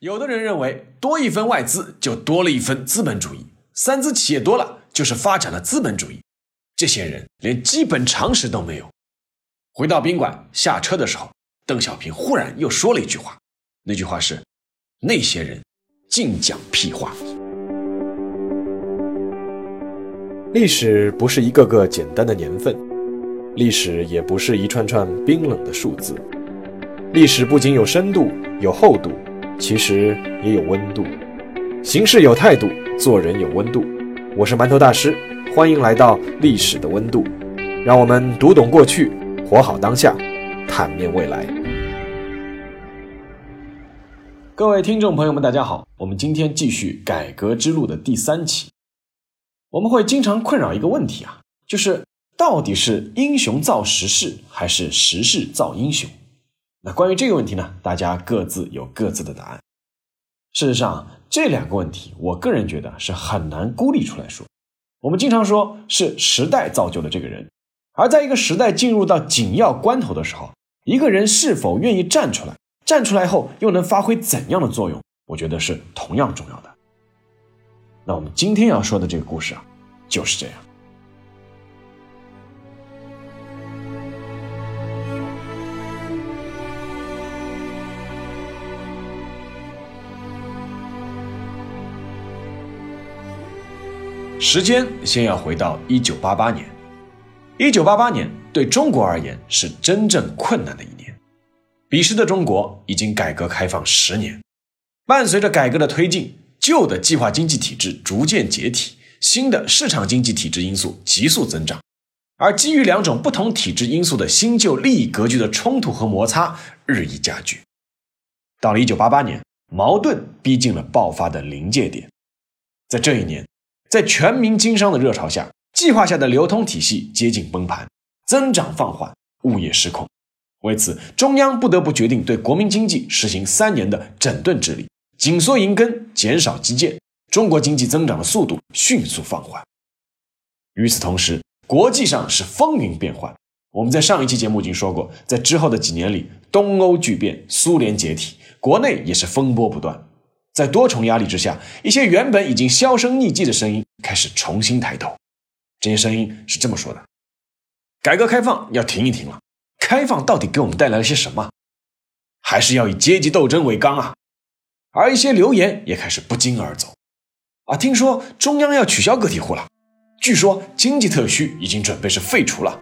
有的人认为多一分外资就多了一分资本主义，三资企业多了就是发展了资本主义。这些人连基本常识都没有。回到宾馆下车的时候，邓小平忽然又说了一句话，那句话是：“那些人净讲屁话。”历史不是一个个简单的年份，历史也不是一串串冰冷的数字，历史不仅有深度，有厚度。其实也有温度，行事有态度，做人有温度。我是馒头大师，欢迎来到历史的温度，让我们读懂过去，活好当下，坦面未来。各位听众朋友们，大家好，我们今天继续改革之路的第三期。我们会经常困扰一个问题啊，就是到底是英雄造时势，还是时势造英雄？那关于这个问题呢，大家各自有各自的答案。事实上，这两个问题，我个人觉得是很难孤立出来说。我们经常说是时代造就了这个人，而在一个时代进入到紧要关头的时候，一个人是否愿意站出来，站出来后又能发挥怎样的作用，我觉得是同样重要的。那我们今天要说的这个故事啊，就是这样。时间先要回到一九八八年，一九八八年对中国而言是真正困难的一年。彼时的中国已经改革开放十年，伴随着改革的推进，旧的计划经济体制逐渐解体，新的市场经济体制因素急速增长，而基于两种不同体制因素的新旧利益格局的冲突和摩擦日益加剧。到了一九八八年，矛盾逼近了爆发的临界点，在这一年。在全民经商的热潮下，计划下的流通体系接近崩盘，增长放缓，物业失控。为此，中央不得不决定对国民经济实行三年的整顿治理，紧缩银根，减少基建，中国经济增长的速度迅速放缓。与此同时，国际上是风云变幻。我们在上一期节目已经说过，在之后的几年里，东欧剧变，苏联解体，国内也是风波不断。在多重压力之下，一些原本已经销声匿迹的声音开始重新抬头。这些声音是这么说的：“改革开放要停一停了。开放到底给我们带来了些什么？还是要以阶级斗争为纲啊！”而一些流言也开始不胫而走。啊，听说中央要取消个体户了，据说经济特区已经准备是废除了。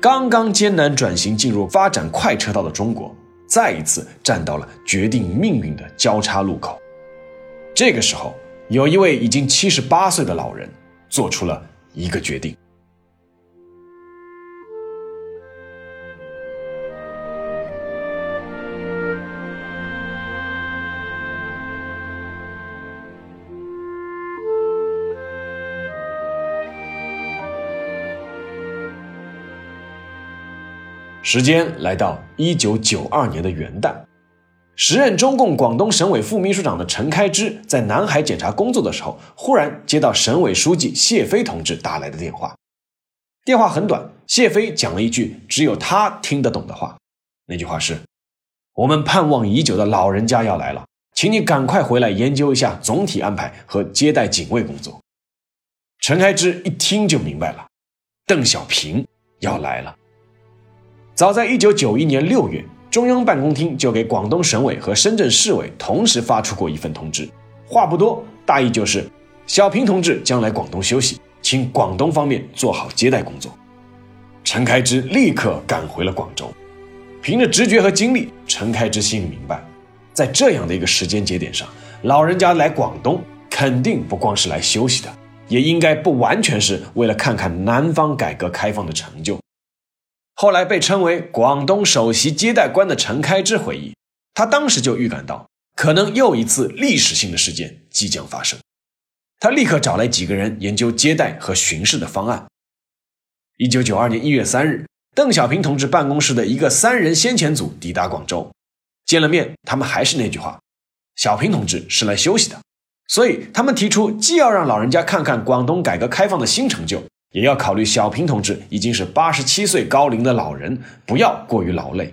刚刚艰难转型进入发展快车道的中国。再一次站到了决定命运的交叉路口。这个时候，有一位已经七十八岁的老人做出了一个决定。时间来到一九九二年的元旦，时任中共广东省委副秘书长的陈开枝在南海检查工作的时候，忽然接到省委书记谢飞同志打来的电话。电话很短，谢飞讲了一句只有他听得懂的话，那句话是：“我们盼望已久的老人家要来了，请你赶快回来研究一下总体安排和接待警卫工作。”陈开枝一听就明白了，邓小平要来了。早在一九九一年六月，中央办公厅就给广东省委和深圳市委同时发出过一份通知，话不多，大意就是小平同志将来广东休息，请广东方面做好接待工作。陈开支立刻赶回了广州，凭着直觉和经历，陈开支心里明白，在这样的一个时间节点上，老人家来广东肯定不光是来休息的，也应该不完全是为了看看南方改革开放的成就。后来被称为广东首席接待官的陈开支回忆，他当时就预感到可能又一次历史性的事件即将发生。他立刻找来几个人研究接待和巡视的方案。一九九二年一月三日，邓小平同志办公室的一个三人先遣组抵达广州，见了面，他们还是那句话：小平同志是来休息的。所以他们提出，既要让老人家看看广东改革开放的新成就。也要考虑小平同志已经是八十七岁高龄的老人，不要过于劳累。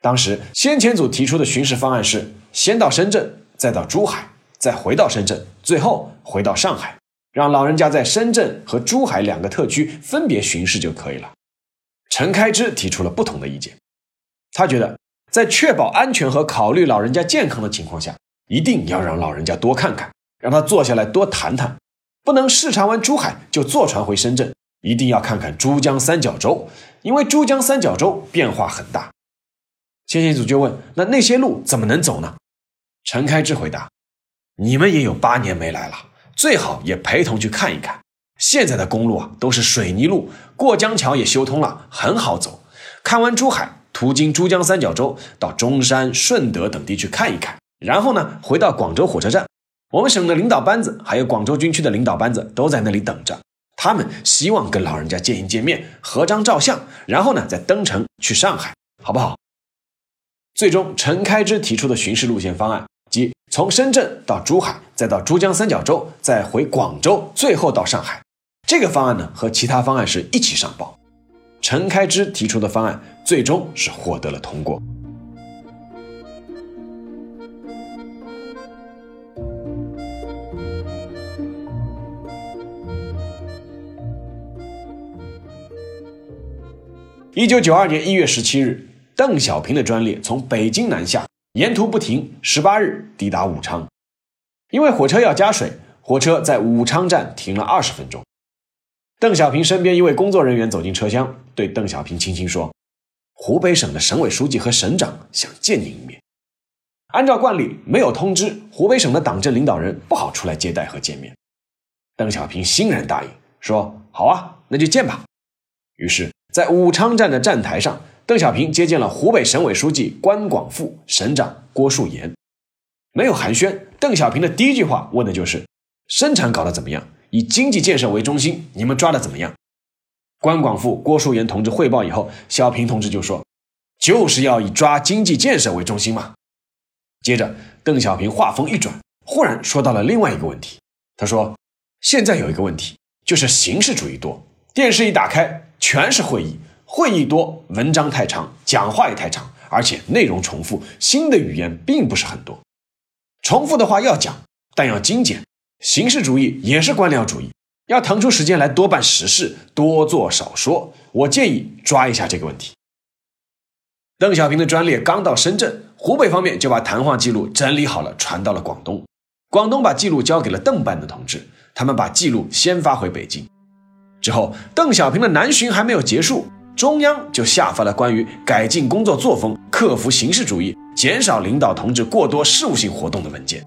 当时先遣组提出的巡视方案是：先到深圳，再到珠海，再回到深圳，最后回到上海，让老人家在深圳和珠海两个特区分别巡视就可以了。陈开之提出了不同的意见，他觉得在确保安全和考虑老人家健康的情况下，一定要让老人家多看看，让他坐下来多谈谈，不能视察完珠海就坐船回深圳，一定要看看珠江三角洲，因为珠江三角洲变化很大。先遣组就问：“那那些路怎么能走呢？”陈开之回答：“你们也有八年没来了，最好也陪同去看一看。现在的公路啊都是水泥路，过江桥也修通了，很好走。看完珠海，途经珠江三角洲，到中山、顺德等地去看一看，然后呢回到广州火车站。我们省的领导班子还有广州军区的领导班子都在那里等着，他们希望跟老人家见一见面，合张照相，然后呢再登城去上海，好不好？”最终，陈开之提出的巡视路线方案，即从深圳到珠海，再到珠江三角洲，再回广州，最后到上海。这个方案呢，和其他方案是一起上报。陈开之提出的方案，最终是获得了通过。一九九二年一月十七日。邓小平的专列从北京南下，沿途不停，十八日抵达武昌。因为火车要加水，火车在武昌站停了二十分钟。邓小平身边一位工作人员走进车厢，对邓小平轻轻说：“湖北省的省委书记和省长想见您一面。”按照惯例，没有通知，湖北省的党政领导人不好出来接待和见面。邓小平欣然答应，说：“好啊，那就见吧。”于是，在武昌站的站台上。邓小平接见了湖北省委书记关广富、省长郭树岩，没有寒暄。邓小平的第一句话问的就是：“生产搞得怎么样？以经济建设为中心，你们抓的怎么样？”关广富、郭树岩同志汇报以后，小平同志就说：“就是要以抓经济建设为中心嘛。”接着，邓小平话锋一转，忽然说到了另外一个问题。他说：“现在有一个问题，就是形式主义多，电视一打开全是会议。”会议多，文章太长，讲话也太长，而且内容重复，新的语言并不是很多。重复的话要讲，但要精简。形式主义也是官僚主义，要腾出时间来多办实事，多做少说。我建议抓一下这个问题。邓小平的专列刚到深圳，湖北方面就把谈话记录整理好了，传到了广东。广东把记录交给了邓办的同志，他们把记录先发回北京。之后，邓小平的南巡还没有结束。中央就下发了关于改进工作作风、克服形式主义、减少领导同志过多事务性活动的文件。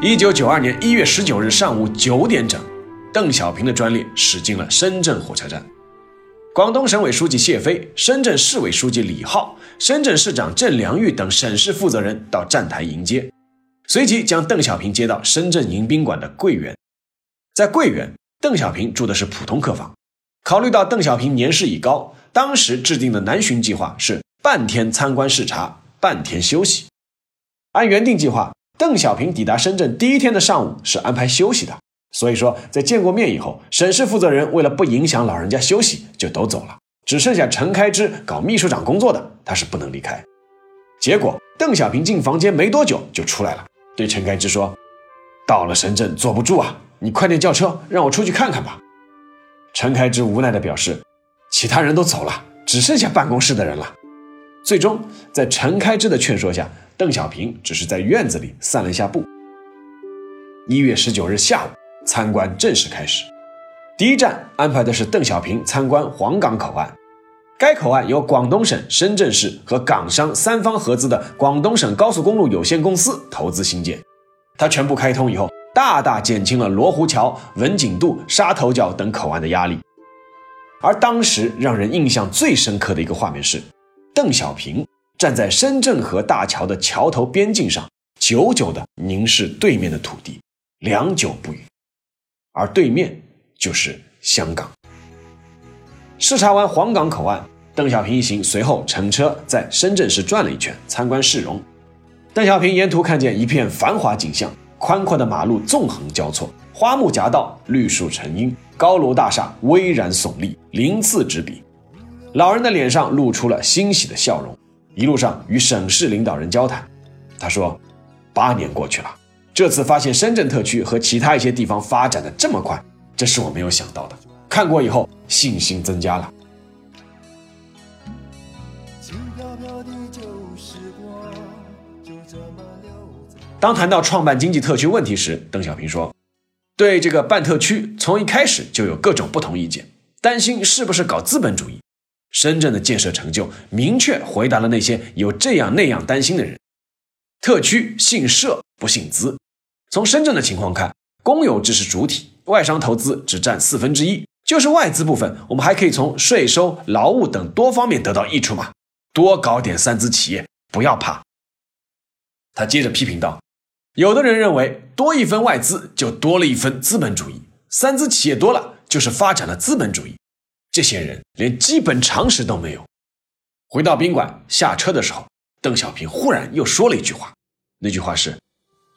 一九九二年一月十九日上午九点整，邓小平的专列驶进了深圳火车站。广东省委书记谢飞、深圳市委书记李浩、深圳市长郑良玉等省市负责人到站台迎接，随即将邓小平接到深圳迎宾馆的桂园。在桂园，邓小平住的是普通客房。考虑到邓小平年事已高，当时制定的南巡计划是半天参观视察，半天休息。按原定计划，邓小平抵达深圳第一天的上午是安排休息的。所以说，在见过面以后，省市负责人为了不影响老人家休息，就都走了，只剩下陈开之搞秘书长工作的，他是不能离开。结果，邓小平进房间没多久就出来了，对陈开之说：“到了深圳坐不住啊，你快点叫车，让我出去看看吧。”陈开之无奈地表示：“其他人都走了，只剩下办公室的人了。”最终，在陈开之的劝说下，邓小平只是在院子里散了一下步。一月十九日下午。参观正式开始，第一站安排的是邓小平参观黄岗口岸。该口岸由广东省、深圳市和港商三方合资的广东省高速公路有限公司投资兴建。它全部开通以后，大大减轻了罗湖桥、文锦渡、沙头角等口岸的压力。而当时让人印象最深刻的一个画面是，邓小平站在深圳河大桥的桥头边境上，久久地凝视对面的土地，良久不语。而对面就是香港。视察完黄岗口岸，邓小平一行随后乘车在深圳市转了一圈，参观市容。邓小平沿途看见一片繁华景象，宽阔的马路纵横交错，花木夹道，绿树成荫，高楼大厦巍然耸立，鳞次栉比。老人的脸上露出了欣喜的笑容，一路上与省市领导人交谈。他说：“八年过去了，这次发现深圳特区和其他一些地方发展的这么快，这是我没有想到的。看过以后，信心增加了。”当谈到创办经济特区问题时，邓小平说：“对这个办特区，从一开始就有各种不同意见，担心是不是搞资本主义。深圳的建设成就，明确回答了那些有这样那样担心的人。特区姓社不姓资。从深圳的情况看，公有制是主体，外商投资只占四分之一，就是外资部分，我们还可以从税收、劳务等多方面得到益处嘛。多搞点三资企业，不要怕。”他接着批评道。有的人认为，多一分外资就多了一分资本主义，三资企业多了就是发展了资本主义。这些人连基本常识都没有。回到宾馆下车的时候，邓小平忽然又说了一句话，那句话是：“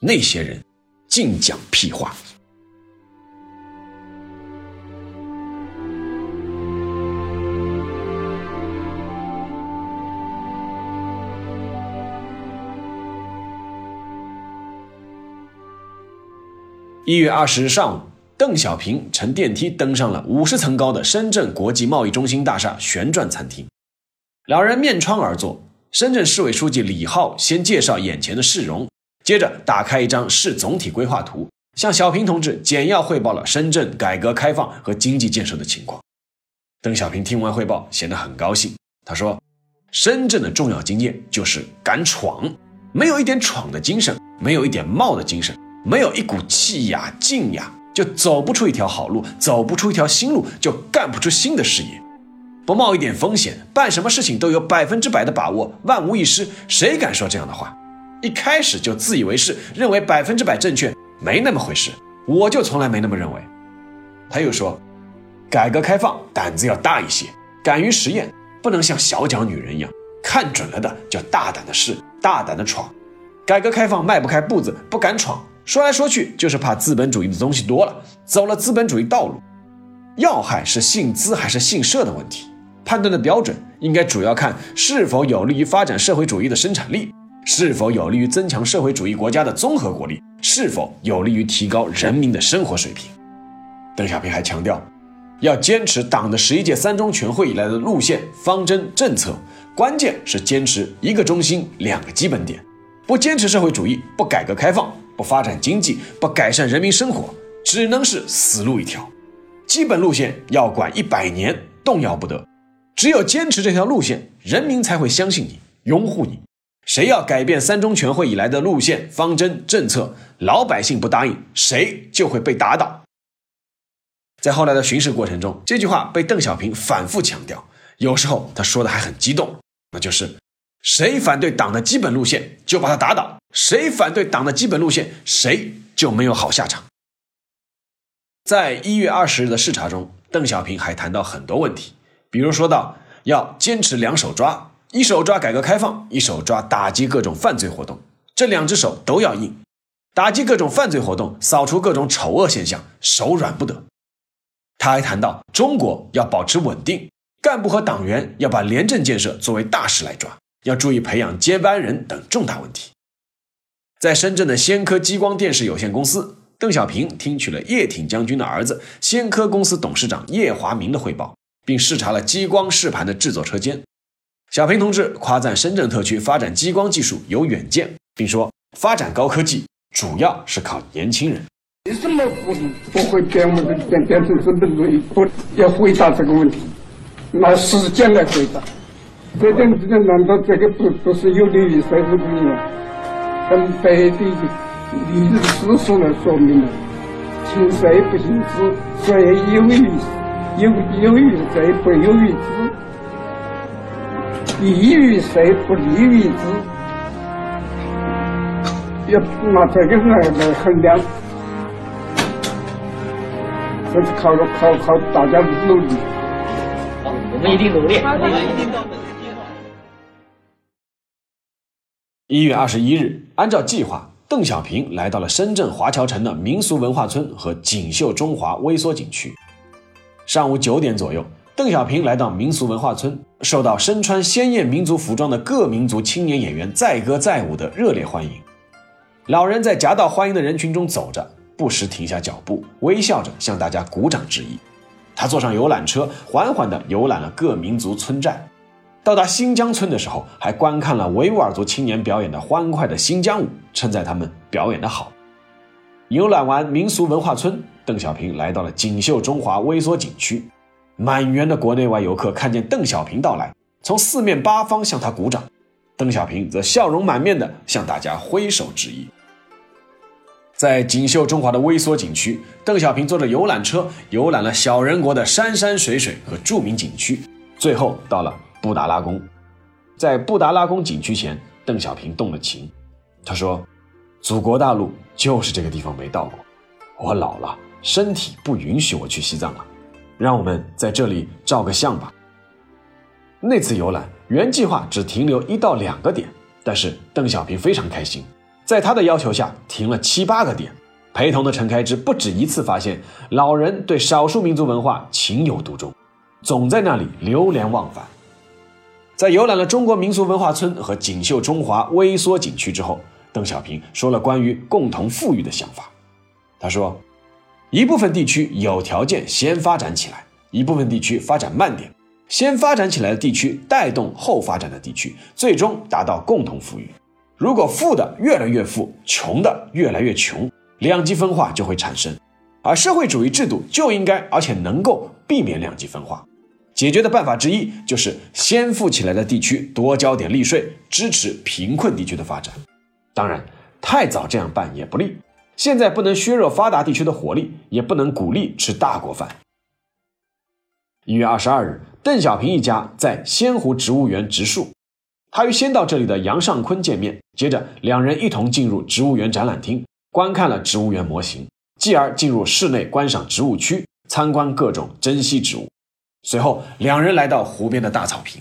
那些人净讲屁话。”一月二十日上午，邓小平乘电梯登上了五十层高的深圳国际贸易中心大厦旋转餐厅。两人面窗而坐，深圳市委书记李浩先介绍眼前的市容，接着打开一张市总体规划图，向小平同志简要汇报了深圳改革开放和经济建设的情况。邓小平听完汇报，显得很高兴。他说：“深圳的重要经验就是敢闯，没有一点闯的精神，没有一点冒的精神。”没有一股气呀劲呀，就走不出一条好路，走不出一条新路，就干不出新的事业。不冒一点风险，办什么事情都有百分之百的把握，万无一失。谁敢说这样的话？一开始就自以为是，认为百分之百正确，没那么回事。我就从来没那么认为。他又说，改革开放胆子要大一些，敢于实验，不能像小脚女人一样，看准了的就大胆的试，大胆的闯。改革开放迈不开步子，不敢闯。说来说去，就是怕资本主义的东西多了，走了资本主义道路。要害是姓资还是姓社的问题，判断的标准应该主要看是否有利于发展社会主义的生产力，是否有利于增强社会主义国家的综合国力，是否有利于提高人民的生活水平。邓小平还强调，要坚持党的十一届三中全会以来的路线、方针、政策，关键是坚持一个中心、两个基本点，不坚持社会主义，不改革开放。不发展经济，不改善人民生活，只能是死路一条。基本路线要管一百年，动摇不得。只有坚持这条路线，人民才会相信你，拥护你。谁要改变三中全会以来的路线、方针、政策，老百姓不答应，谁就会被打倒。在后来的巡视过程中，这句话被邓小平反复强调，有时候他说的还很激动，那就是。谁反对党的基本路线，就把他打倒；谁反对党的基本路线，谁就没有好下场。在一月二十日的视察中，邓小平还谈到很多问题，比如说到要坚持两手抓：一手抓改革开放，一手抓打击各种犯罪活动。这两只手都要硬，打击各种犯罪活动，扫除各种丑恶现象，手软不得。他还谈到中国要保持稳定，干部和党员要把廉政建设作为大事来抓。要注意培养接班人等重大问题。在深圳的先科激光电视有限公司，邓小平听取了叶挺将军的儿子先科公司董事长叶华明的汇报，并视察了激光试盘的制作车间。小平同志夸赞深圳特区发展激光技术有远见，并说发展高科技主要是靠年轻人。为什么不不会变我们变变成资本主义？不要回答这个问题，拿时间来回答。这点这点，难道这个不不是有利于社会主义吗？很白的历史事实来说明了，信谁不信资，谁有于有有于谁不有于之，利于谁不利于资，要拿这个来来衡量，这是靠靠靠大家的努力。好，我们一定努力，一月二十一日，按照计划，邓小平来到了深圳华侨城的民俗文化村和锦绣中华微缩景区。上午九点左右，邓小平来到民俗文化村，受到身穿鲜艳民族服装的各民族青年演员载歌载舞的热烈欢迎。老人在夹道欢迎的人群中走着，不时停下脚步，微笑着向大家鼓掌致意。他坐上游览车，缓缓地游览了各民族村寨。到达新疆村的时候，还观看了维吾尔族青年表演的欢快的新疆舞，称赞他们表演的好。游览完民俗文化村，邓小平来到了锦绣中华微缩景区。满园的国内外游客看见邓小平到来，从四面八方向他鼓掌，邓小平则笑容满面地向大家挥手致意。在锦绣中华的微缩景区，邓小平坐着游览车游览了小人国的山山水水和著名景区，最后到了。布达拉宫，在布达拉宫景区前，邓小平动了情。他说：“祖国大陆就是这个地方没到过，我老了，身体不允许我去西藏了，让我们在这里照个相吧。”那次游览原计划只停留一到两个点，但是邓小平非常开心，在他的要求下停了七八个点。陪同的陈开之不止一次发现老人对少数民族文化情有独钟，总在那里流连忘返。在游览了中国民俗文化村和锦绣中华微缩景区之后，邓小平说了关于共同富裕的想法。他说：“一部分地区有条件先发展起来，一部分地区发展慢点。先发展起来的地区带动后发展的地区，最终达到共同富裕。如果富的越来越富，穷的越来越穷，两极分化就会产生。而社会主义制度就应该而且能够避免两极分化。”解决的办法之一就是先富起来的地区多交点利税，支持贫困地区的发展。当然，太早这样办也不利。现在不能削弱发达地区的活力，也不能鼓励吃大锅饭。一月二十二日，邓小平一家在仙湖植物园植树，他与先到这里的杨尚昆见面，接着两人一同进入植物园展览厅，观看了植物园模型，继而进入室内观赏植物区，参观各种珍稀植物。随后，两人来到湖边的大草坪。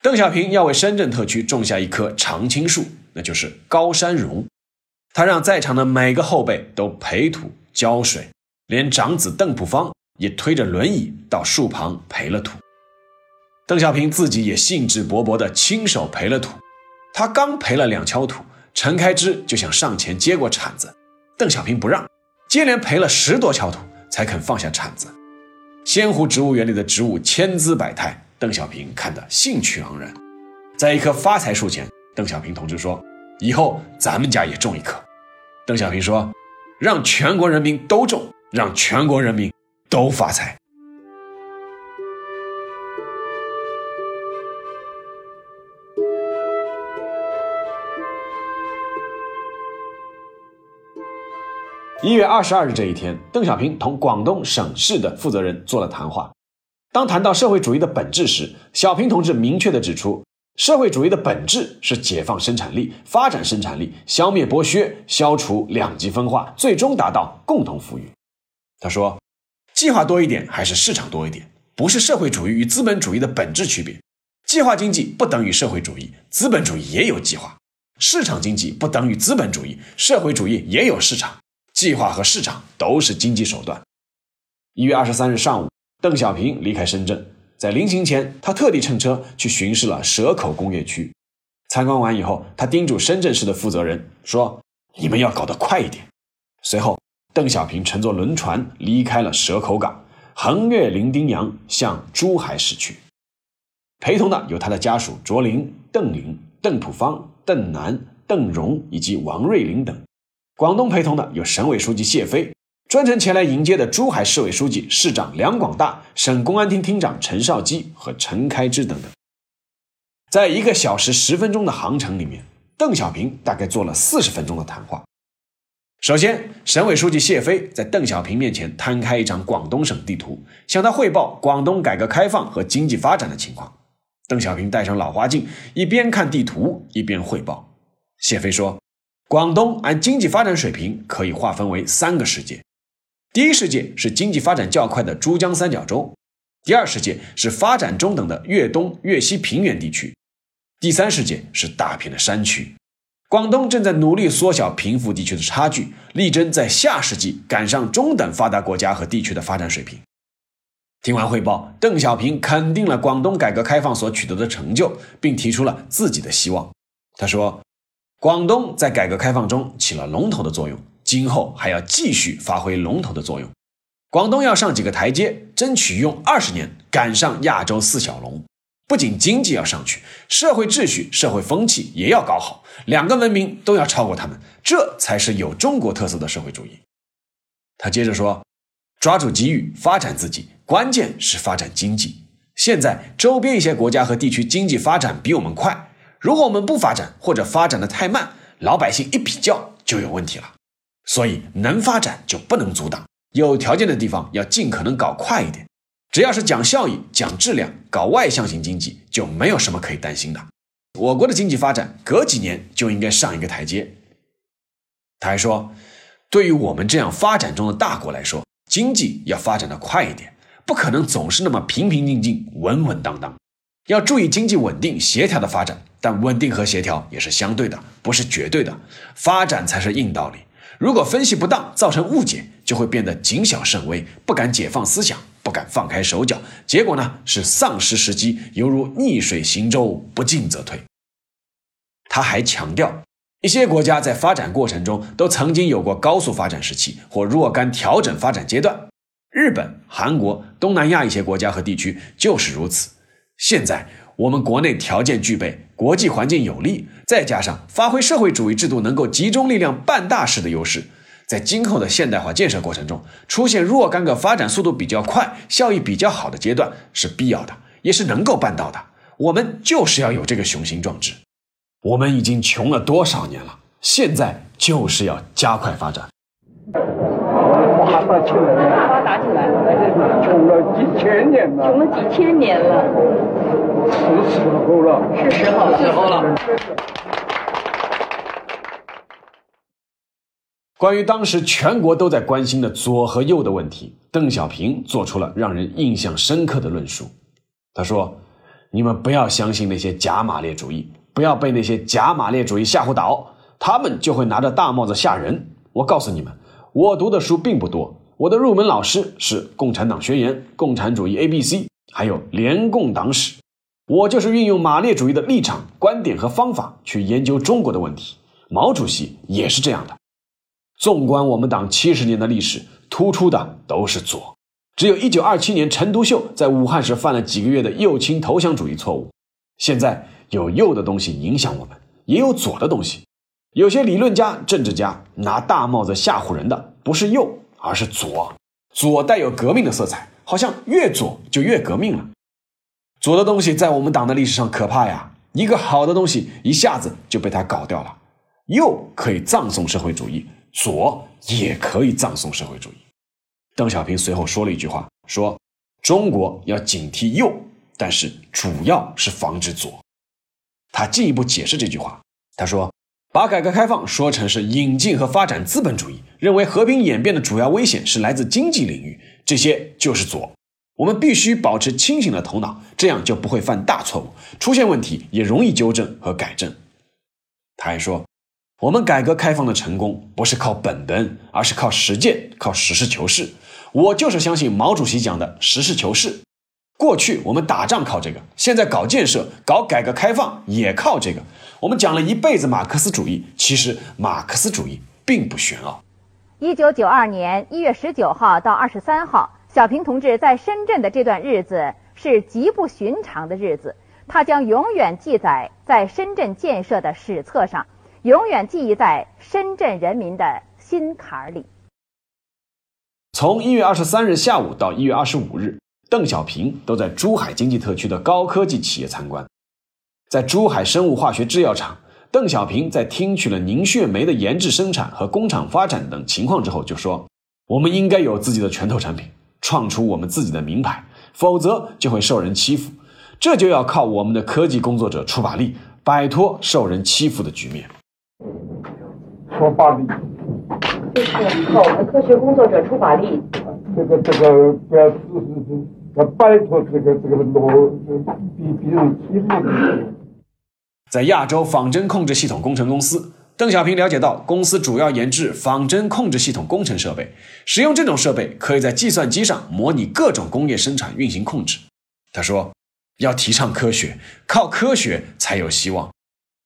邓小平要为深圳特区种下一棵常青树，那就是高山榕。他让在场的每个后辈都培土浇水，连长子邓朴方也推着轮椅到树旁培了土。邓小平自己也兴致勃勃地亲手培了土。他刚培了两锹土，陈开之就想上前接过铲子，邓小平不让，接连培了十多锹土才肯放下铲子。仙湖植物园里的植物千姿百态，邓小平看得兴趣盎然。在一棵发财树前，邓小平同志说：“以后咱们家也种一棵。”邓小平说：“让全国人民都种，让全国人民都发财。”一月二十二日这一天，邓小平同广东省市的负责人做了谈话。当谈到社会主义的本质时，小平同志明确地指出，社会主义的本质是解放生产力、发展生产力、消灭剥削、消除两极分化，最终达到共同富裕。他说：“计划多一点还是市场多一点，不是社会主义与资本主义的本质区别。计划经济不等于社会主义，资本主义也有计划；市场经济不等于资本主义，社会主义也有市场。”计划和市场都是经济手段。一月二十三日上午，邓小平离开深圳，在临行前，他特地乘车去巡视了蛇口工业区。参观完以后，他叮嘱深圳市的负责人说：“你们要搞得快一点。”随后，邓小平乘坐轮船离开了蛇口港，横越伶仃洋，向珠海驶去。陪同的有他的家属卓林、邓林、邓朴方、邓南、邓荣以及王瑞林等。广东陪同的有省委书记谢飞，专程前来迎接的珠海市委书记、市长梁广大，省公安厅厅长陈少基和陈开枝等等。在一个小时十分钟的航程里面，邓小平大概做了四十分钟的谈话。首先，省委书记谢飞在邓小平面前摊开一张广东省地图，向他汇报广东改革开放和经济发展的情况。邓小平戴上老花镜，一边看地图一边汇报。谢飞说。广东按经济发展水平可以划分为三个世界，第一世界是经济发展较快的珠江三角洲，第二世界是发展中等的粤东、粤西平原地区，第三世界是大片的山区。广东正在努力缩小贫富地区的差距，力争在下世纪赶上中等发达国家和地区的发展水平。听完汇报，邓小平肯定了广东改革开放所取得的成就，并提出了自己的希望。他说：“广东在改革开放中起了龙头的作用，今后还要继续发挥龙头的作用。广东要上几个台阶，争取用二十年赶上亚洲四小龙。”不仅经济要上去，社会秩序、社会风气也要搞好，两个文明都要超过他们，这才是有中国特色的社会主义。他接着说：“抓住机遇，发展自己，关键是发展经济。现在周边一些国家和地区经济发展比我们快，如果我们不发展或者发展的太慢，老百姓一比较就有问题了。所以能发展就不能阻挡，有条件的地方要尽可能搞快一点。”只要是讲效益、讲质量、搞外向型经济，就没有什么可以担心的。我国的经济发展隔几年就应该上一个台阶。他还说，对于我们这样发展中的大国来说，经济要发展的快一点，不可能总是那么平平静静、稳稳当当。要注意经济稳定、协调的发展，但稳定和协调也是相对的，不是绝对的。发展才是硬道理。如果分析不当，造成误解，就会变得谨小慎微，不敢解放思想。不敢放开手脚，结果呢是丧失时机，犹如逆水行舟，不进则退。他还强调，一些国家在发展过程中都曾经有过高速发展时期或若干调整发展阶段，日本、韩国、东南亚一些国家和地区就是如此。现在我们国内条件具备，国际环境有利，再加上发挥社会主义制度能够集中力量办大事的优势。在今后的现代化建设过程中，出现若干个发展速度比较快、效益比较好的阶段是必要的，也是能够办到的。我们就是要有这个雄心壮志。我们已经穷了多少年了？现在就是要加快发展。发达起来，发达起来了，穷了几千年了，穷了几千年了，是时候了，是时候了，时候了。关于当时全国都在关心的左和右的问题，邓小平做出了让人印象深刻的论述。他说：“你们不要相信那些假马列主义，不要被那些假马列主义吓唬倒，他们就会拿着大帽子吓人。我告诉你们，我读的书并不多，我的入门老师是《共产党宣言》《共产主义 A B C》，还有《联共党史》。我就是运用马列主义的立场、观点和方法去研究中国的问题。毛主席也是这样的。”纵观我们党七十年的历史，突出的都是左，只有一九二七年陈独秀在武汉时犯了几个月的右倾投降主义错误。现在有右的东西影响我们，也有左的东西。有些理论家、政治家拿大帽子吓唬人的，不是右，而是左。左带有革命的色彩，好像越左就越革命了。左的东西在我们党的历史上可怕呀，一个好的东西一下子就被他搞掉了。右可以葬送社会主义。左也可以葬送社会主义。邓小平随后说了一句话，说：“中国要警惕右，但是主要是防止左。”他进一步解释这句话，他说：“把改革开放说成是引进和发展资本主义，认为和平演变的主要危险是来自经济领域，这些就是左。我们必须保持清醒的头脑，这样就不会犯大错误，出现问题也容易纠正和改正。”他还说。我们改革开放的成功不是靠本本，而是靠实践，靠实事求是。我就是相信毛主席讲的实事求是。过去我们打仗靠这个，现在搞建设、搞改革开放也靠这个。我们讲了一辈子马克思主义，其实马克思主义并不玄奥。一九九二年一月十九号到二十三号，小平同志在深圳的这段日子是极不寻常的日子，他将永远记载在深圳建设的史册上。永远记忆在深圳人民的心坎里。从一月二十三日下午到一月二十五日，邓小平都在珠海经济特区的高科技企业参观。在珠海生物化学制药厂，邓小平在听取了凝血酶的研制、生产和工厂发展等情况之后，就说：“我们应该有自己的拳头产品，创出我们自己的名牌，否则就会受人欺负。这就要靠我们的科技工作者出把力，摆脱受人欺负的局面。”出把力，就是靠我们科学工作者出把力。这个这个不要是是是要摆脱这个这个落比别人欺负的。在亚洲仿真控制系统工程公司，邓小平了解到，公司主要研制仿真控制系统工程设备，使用这种设备可以在计算机上模拟各种工业生产运行控制。他说：“要提倡科学，靠科学才有希望。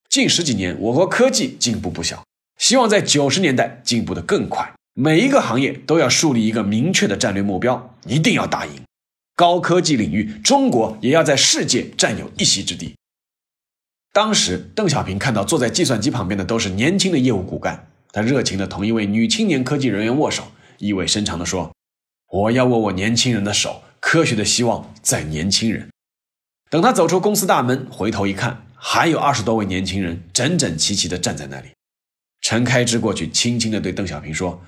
近十几年，我国科技进步不小，希望在九十年代进步的更快。每一个行业都要树立一个明确的战略目标，一定要打赢。高科技领域，中国也要在世界占有一席之地。”当时，邓小平看到坐在计算机旁边的都是年轻的业务骨干，他热情地同一位女青年科技人员握手，意味深长地说：“我要握握年轻人的手，科学的希望在年轻人。”等他走出公司大门，回头一看，还有二十多位年轻人整整齐齐地站在那里。陈开之过去，轻轻地对邓小平说：“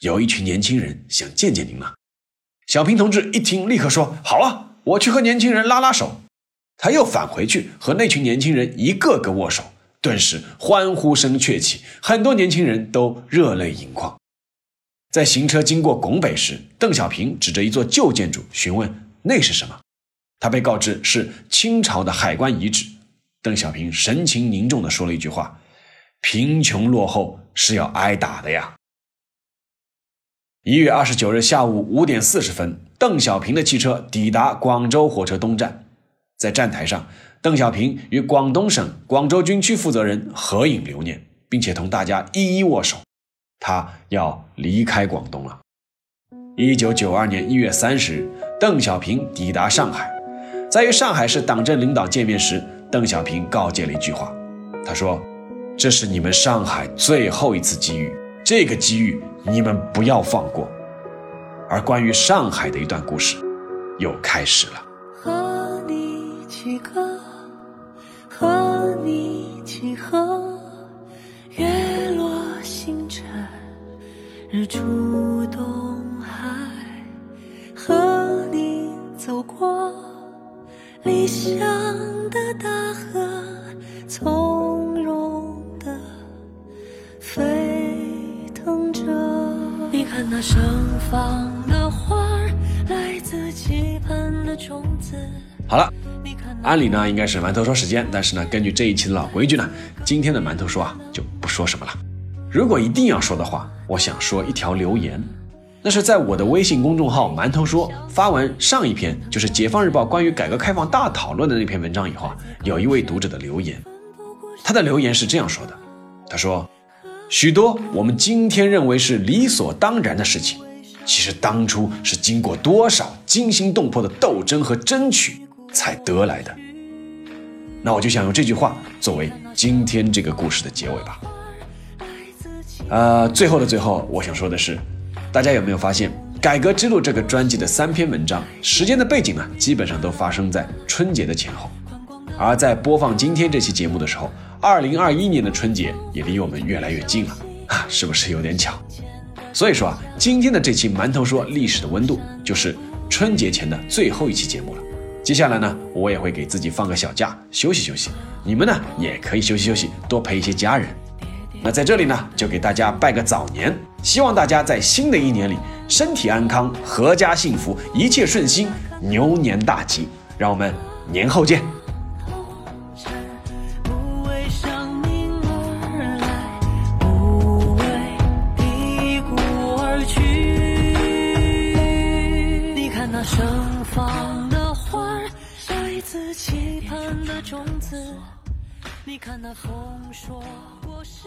有一群年轻人想见见您呢。”小平同志一听，立刻说：“好啊，我去和年轻人拉拉手。”他又返回去和那群年轻人一个个握手，顿时欢呼声鹊起，很多年轻人都热泪盈眶。在行车经过拱北时，邓小平指着一座旧建筑询问：“那是什么？”他被告知是清朝的海关遗址。邓小平神情凝重地说了一句话：“贫穷落后是要挨打的呀。”一月二十九日下午五点四十分，邓小平的汽车抵达广州火车东站。在站台上，邓小平与广东省广州军区负责人合影留念，并且同大家一一握手。他要离开广东了。一九九二年一月三十日，邓小平抵达上海，在与上海市党政领导见面时，邓小平告诫了一句话，他说：“这是你们上海最后一次机遇，这个机遇你们不要放过。”而关于上海的一段故事，又开始了。几个和你几何？月落星辰，日出东海，和你走过理想的大河，从容的飞腾着。你看那盛放的花，来自期盼的种子。好了。按理呢应该是馒头说时间，但是呢，根据这一期的老规矩呢，今天的馒头说啊就不说什么了。如果一定要说的话，我想说一条留言，那是在我的微信公众号“馒头说”发完上一篇就是《解放日报》关于改革开放大讨论的那篇文章以后啊，有一位读者的留言，他的留言是这样说的：他说，许多我们今天认为是理所当然的事情，其实当初是经过多少惊心动魄的斗争和争取。才得来的，那我就想用这句话作为今天这个故事的结尾吧。呃，最后的最后，我想说的是，大家有没有发现，《改革之路》这个专辑的三篇文章时间的背景呢，基本上都发生在春节的前后，而在播放今天这期节目的时候，二零二一年的春节也离我们越来越近了啊，是不是有点巧？所以说啊，今天的这期馒头说历史的温度，就是春节前的最后一期节目了。接下来呢，我也会给自己放个小假，休息休息。你们呢，也可以休息休息，多陪一些家人。那在这里呢，就给大家拜个早年，希望大家在新的一年里身体安康，阖家幸福，一切顺心，牛年大吉。让我们年后见。你看那风说我是。